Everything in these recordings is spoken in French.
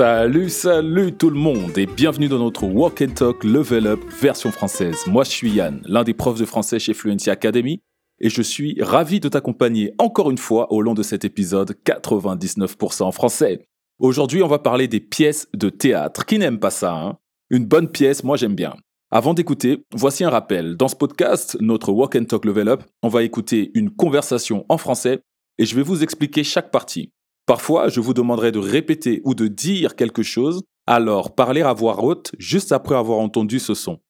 Salut, salut tout le monde et bienvenue dans notre Walk and Talk Level Up version française. Moi je suis Yann, l'un des profs de français chez Fluency Academy et je suis ravi de t'accompagner encore une fois au long de cet épisode 99% en français. Aujourd'hui on va parler des pièces de théâtre. Qui n'aime pas ça hein? Une bonne pièce, moi j'aime bien. Avant d'écouter, voici un rappel. Dans ce podcast, notre Walk and Talk Level Up, on va écouter une conversation en français et je vais vous expliquer chaque partie. Parfois, je vous demanderai de répéter ou de dire quelque chose, alors parlez à voix haute juste après avoir entendu ce son.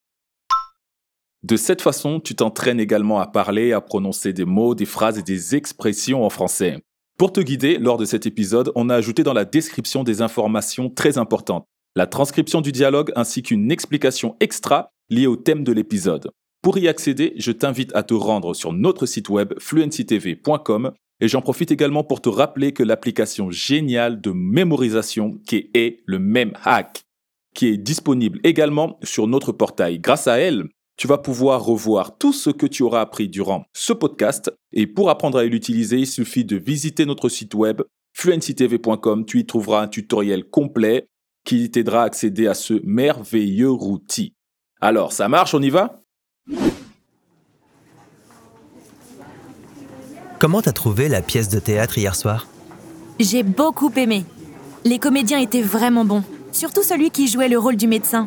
De cette façon, tu t'entraînes également à parler, à prononcer des mots, des phrases et des expressions en français. Pour te guider, lors de cet épisode, on a ajouté dans la description des informations très importantes, la transcription du dialogue ainsi qu'une explication extra liée au thème de l'épisode. Pour y accéder, je t'invite à te rendre sur notre site web fluencytv.com et j'en profite également pour te rappeler que l'application géniale de mémorisation qui est le même hack, qui est disponible également sur notre portail. Grâce à elle, tu vas pouvoir revoir tout ce que tu auras appris durant ce podcast. Et pour apprendre à l'utiliser, il suffit de visiter notre site web fluencytv.com. Tu y trouveras un tutoriel complet qui t'aidera à accéder à ce merveilleux outil. Alors, ça marche, on y va? Comment t'as trouvé la pièce de théâtre hier soir? J'ai beaucoup aimé. Les comédiens étaient vraiment bons, surtout celui qui jouait le rôle du médecin.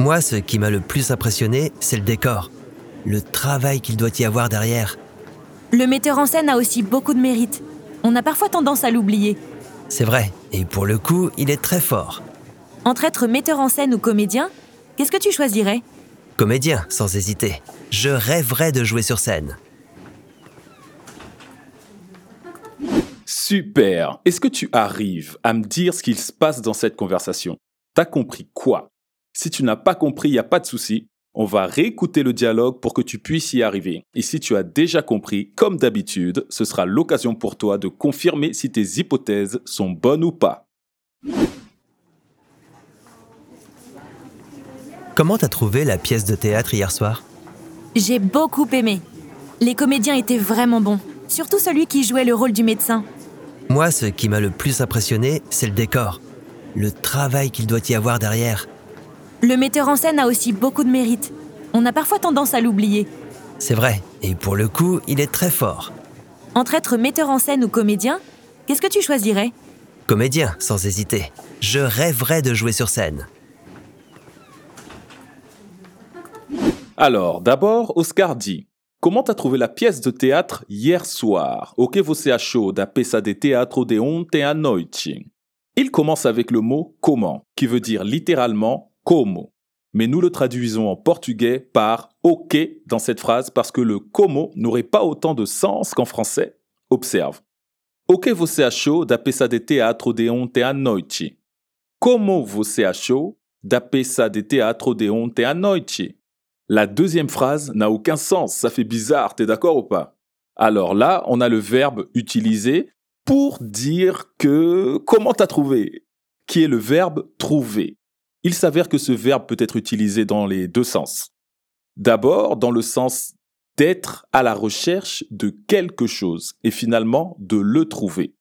Moi, ce qui m'a le plus impressionné, c'est le décor. Le travail qu'il doit y avoir derrière. Le metteur en scène a aussi beaucoup de mérite. On a parfois tendance à l'oublier. C'est vrai, et pour le coup, il est très fort. Entre être metteur en scène ou comédien, qu'est-ce que tu choisirais? Comédien, sans hésiter. Je rêverais de jouer sur scène. Super. Est-ce que tu arrives à me dire ce qu'il se passe dans cette conversation? T'as compris quoi? Si tu n'as pas compris, il n'y a pas de souci. On va réécouter le dialogue pour que tu puisses y arriver. Et si tu as déjà compris, comme d'habitude, ce sera l'occasion pour toi de confirmer si tes hypothèses sont bonnes ou pas. Comment t'as trouvé la pièce de théâtre hier soir? J'ai beaucoup aimé. Les comédiens étaient vraiment bons, surtout celui qui jouait le rôle du médecin. Moi, ce qui m'a le plus impressionné, c'est le décor. Le travail qu'il doit y avoir derrière. Le metteur en scène a aussi beaucoup de mérite. On a parfois tendance à l'oublier. C'est vrai, et pour le coup, il est très fort. Entre être metteur en scène ou comédien, qu'est-ce que tu choisirais? Comédien, sans hésiter. Je rêverais de jouer sur scène. Alors, d'abord, Oscar dit Comment t'as trouvé la pièce de théâtre hier soir? O que você achou da peça de teatro de ontem à noite Il commence avec le mot comment, qui veut dire littéralement como. Mais nous le traduisons en portugais par ok dans cette phrase parce que le como n'aurait pas autant de sens qu'en français. Observe. O que você achou da peça de teatro de ontem à noite Como você achou da peça de teatro de ontem à noite la deuxième phrase n'a aucun sens, ça fait bizarre, t'es d'accord ou pas? Alors là, on a le verbe utilisé pour dire que comment t'as trouvé, qui est le verbe trouver? Il s'avère que ce verbe peut être utilisé dans les deux sens. D'abord, dans le sens d'être à la recherche de quelque chose et finalement de le trouver.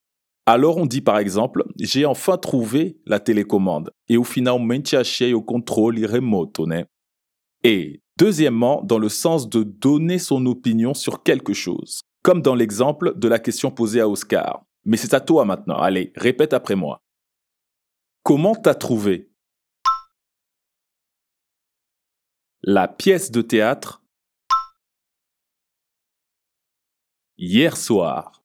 Alors on dit par exemple, j'ai enfin trouvé la télécommande et au finalmente achei o controle remoto, né? Et Deuxièmement, dans le sens de donner son opinion sur quelque chose, comme dans l'exemple de la question posée à Oscar. Mais c'est à toi maintenant, allez, répète après moi. Comment t'as trouvé la pièce de théâtre hier soir?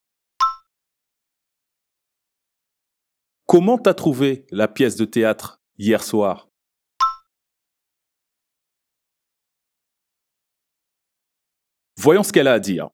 Comment t'as trouvé la pièce de théâtre hier soir? Voyons ce qu'elle a à dire.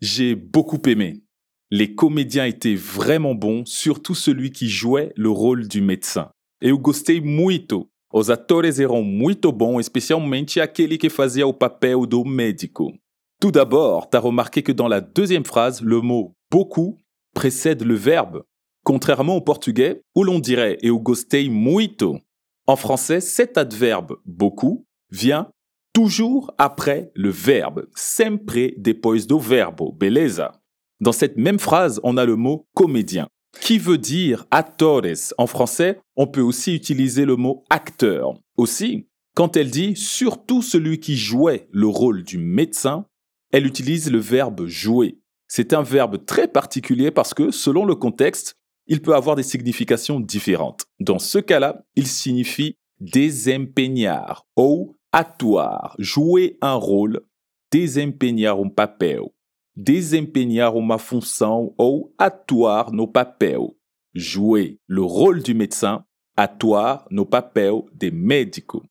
J'ai beaucoup aimé. Les comédiens étaient vraiment bons, surtout celui qui jouait le rôle du médecin. Eu gostei muito. Os atores eram muito bons, especialmente aquele que fazia o papel do médico. Tout d'abord, t'as remarqué que dans la deuxième phrase, le mot beaucoup précède le verbe, contrairement au portugais où l'on dirait eu gostei muito. En français, cet adverbe beaucoup vient toujours après le verbe, sempre depois do verbo, beleza? Dans cette même phrase, on a le mot comédien, qui veut dire actores. En français, on peut aussi utiliser le mot acteur. Aussi, quand elle dit surtout celui qui jouait le rôle du médecin, elle utilise le verbe jouer. C'est un verbe très particulier parce que, selon le contexte, il peut avoir des significations différentes. Dans ce cas-là, il signifie desempeñar ou atuar, jouer un rôle, desempenhar um papel, desempenhar uma função ou atuar no papel, jouer le rôle du médecin, atuar no papel de médico.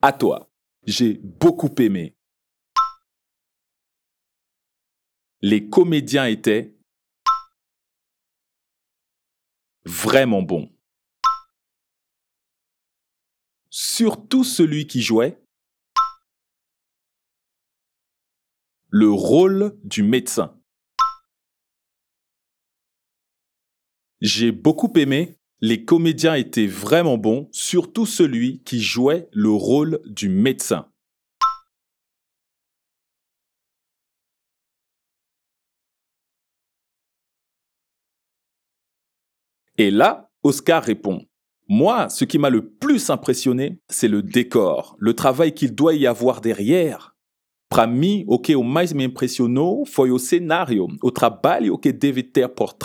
À toi, j'ai beaucoup aimé. Les comédiens étaient vraiment bons. Surtout celui qui jouait le rôle du médecin. J'ai beaucoup aimé, les comédiens étaient vraiment bons, surtout celui qui jouait le rôle du médecin. Et là, Oscar répond Moi, ce qui m'a le plus impressionné, c'est le décor, le travail qu'il doit y avoir derrière. Para o que mais me impressionou foi o cenário, o trabalho que deve ter por.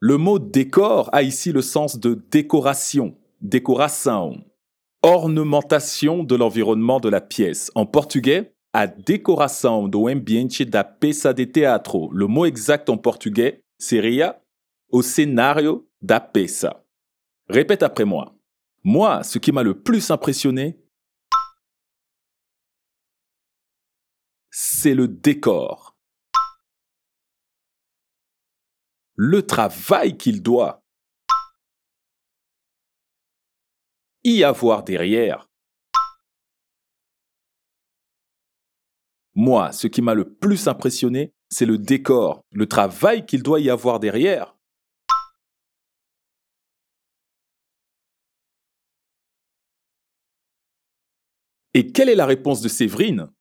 Le mot décor a ici le sens de décoration, décoration, ornementation de l'environnement de la pièce. En portugais, a decoração do ambiente da peça de teatro. Le mot exact en portugais seria o cenário da peça. Répète après moi. Moi, ce qui m'a le plus impressionné, c'est le décor. Le travail qu'il doit y avoir derrière. Moi, ce qui m'a le plus impressionné, c'est le décor, le travail qu'il doit y avoir derrière. Et quelle est la réponse de Séverine?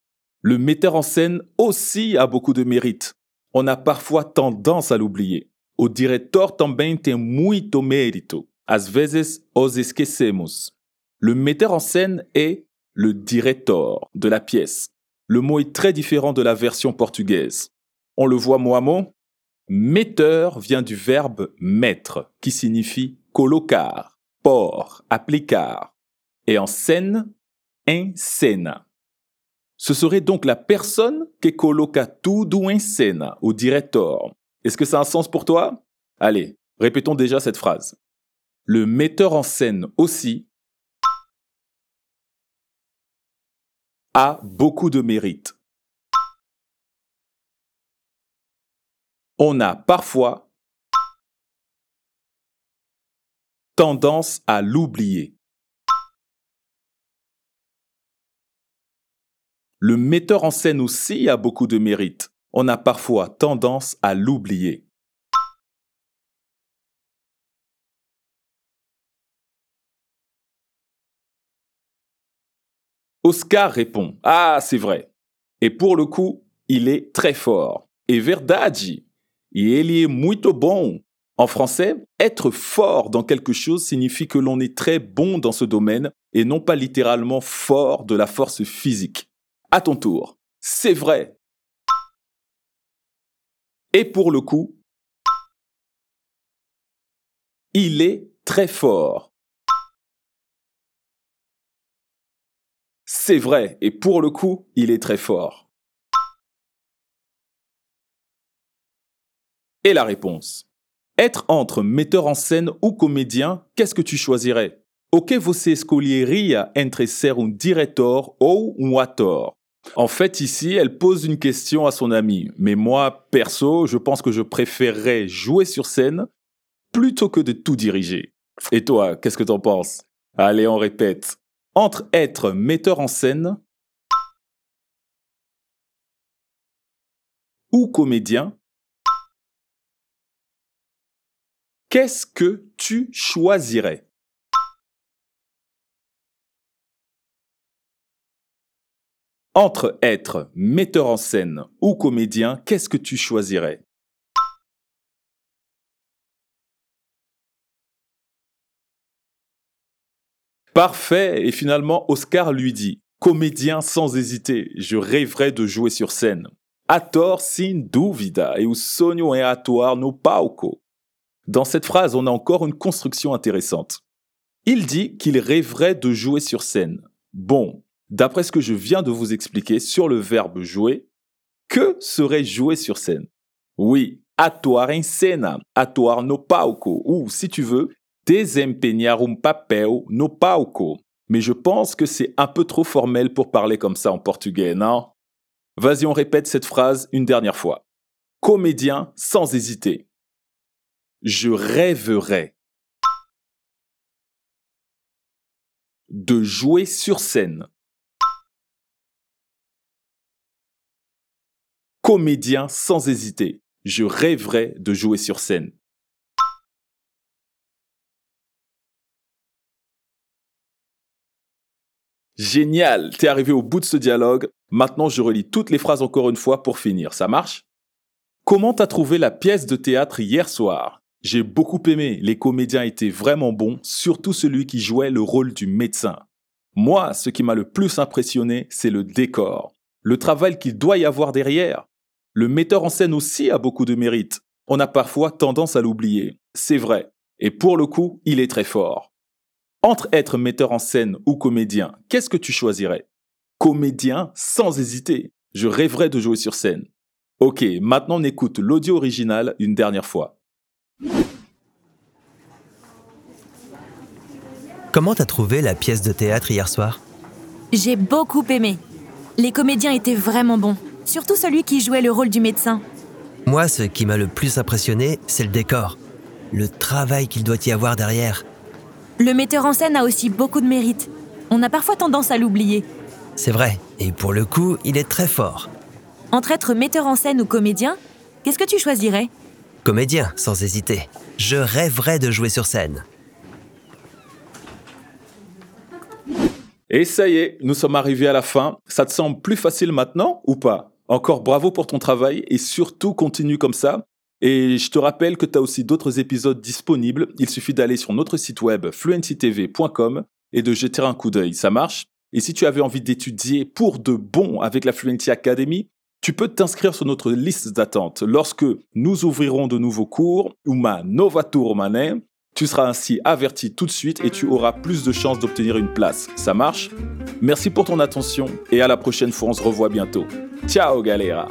Le metteur en scène aussi a beaucoup de mérite. On a parfois tendance à l'oublier. O diretor também tem muito mérito. Às vezes os esquecemos. Le metteur en scène est le director de la pièce. Le mot est très différent de la version portugaise. On le voit mot à. Metteur vient du verbe mettre, qui signifie colocar, por, applicar. Et en scène, scène. Ce serait donc la personne qui coloca tudo em cena, au directeur. Est-ce que ça a un sens pour toi? Allez, répétons déjà cette phrase. Le metteur en scène aussi a beaucoup de mérite. On a parfois tendance à l'oublier. Le metteur en scène aussi a beaucoup de mérite. On a parfois tendance à l'oublier. Oscar répond Ah, c'est vrai. Et pour le coup, il est très fort. Et verdade. Il est muito bon. En français, être fort dans quelque chose signifie que l'on est très bon dans ce domaine et non pas littéralement fort de la force physique. À ton tour. C'est vrai. Et pour le coup, il est très fort. C'est vrai, et pour le coup, il est très fort. Et la réponse Être entre metteur en scène ou comédien, qu'est-ce que tu choisirais? O que você entre ser um diretor ou um ator en fait, ici, elle pose une question à son ami. Mais moi, perso, je pense que je préférerais jouer sur scène plutôt que de tout diriger. Et toi, qu'est-ce que t'en penses? Allez, on répète. Entre être metteur en scène ou comédien, qu'est-ce que tu choisirais? Entre être metteur en scène ou comédien, qu'est-ce que tu choisirais? Parfait, et finalement Oscar lui dit, comédien sans hésiter, je rêverais de jouer sur scène. Ator sin duvida e o sonho é e atuar no palco. Dans cette phrase, on a encore une construction intéressante. Il dit qu'il rêverait de jouer sur scène. Bon, d'après ce que je viens de vous expliquer sur le verbe jouer, que serait jouer sur scène? Oui, atuar em cena, atuar no palco, ou si tu veux, desempenhar um papel no palco. Mais je pense que c'est un peu trop formel pour parler comme ça en portugais, non? Vas-y, on répète cette phrase une dernière fois. Comédien sans hésiter. Je rêverais de jouer sur scène. Comédien sans hésiter. Je rêverais de jouer sur scène. Génial, t'es arrivé au bout de ce dialogue. Maintenant, je relis toutes les phrases encore une fois pour finir. Ça marche? Comment t'as trouvé la pièce de théâtre hier soir? J'ai beaucoup aimé, les comédiens étaient vraiment bons, surtout celui qui jouait le rôle du médecin. Moi, ce qui m'a le plus impressionné, c'est le décor, le travail qu'il doit y avoir derrière. Le metteur en scène aussi a beaucoup de mérite. On a parfois tendance à l'oublier. C'est vrai. Et pour le coup, il est très fort. Entre être metteur en scène ou comédien, qu'est-ce que tu choisirais? Comédien sans hésiter. Je rêverais de jouer sur scène. Ok, maintenant on écoute l'audio original une dernière fois. Comment t'as trouvé la pièce de théâtre hier soir? J'ai beaucoup aimé. Les comédiens étaient vraiment bons, surtout celui qui jouait le rôle du médecin. Moi, ce qui m'a le plus impressionné, c'est le décor. Le travail qu'il doit y avoir derrière. Le metteur en scène a aussi beaucoup de mérite. On a parfois tendance à l'oublier. C'est vrai, et pour le coup, il est très fort. Entre être metteur en scène ou comédien, qu'est-ce que tu choisirais? Comédien, sans hésiter. Je rêverais de jouer sur scène. Et ça y est, nous sommes arrivés à la fin. Ça te semble plus facile maintenant ou pas? Encore bravo pour ton travail et surtout continue comme ça. Et je te rappelle que tu as aussi d'autres épisodes disponibles. Il suffit d'aller sur notre site web fluencytv.com et de jeter un coup d'œil. Ça marche? Et si tu avais envie d'étudier pour de bon avec la Fluency Academy, tu peux t'inscrire sur notre liste d'attente. Lorsque nous ouvrirons de nouveaux cours, Uma Novatur Manet, tu seras ainsi averti tout de suite et tu auras plus de chances d'obtenir une place. Ça marche? Merci pour ton attention et à la prochaine fois, on se revoit bientôt. Ciao galera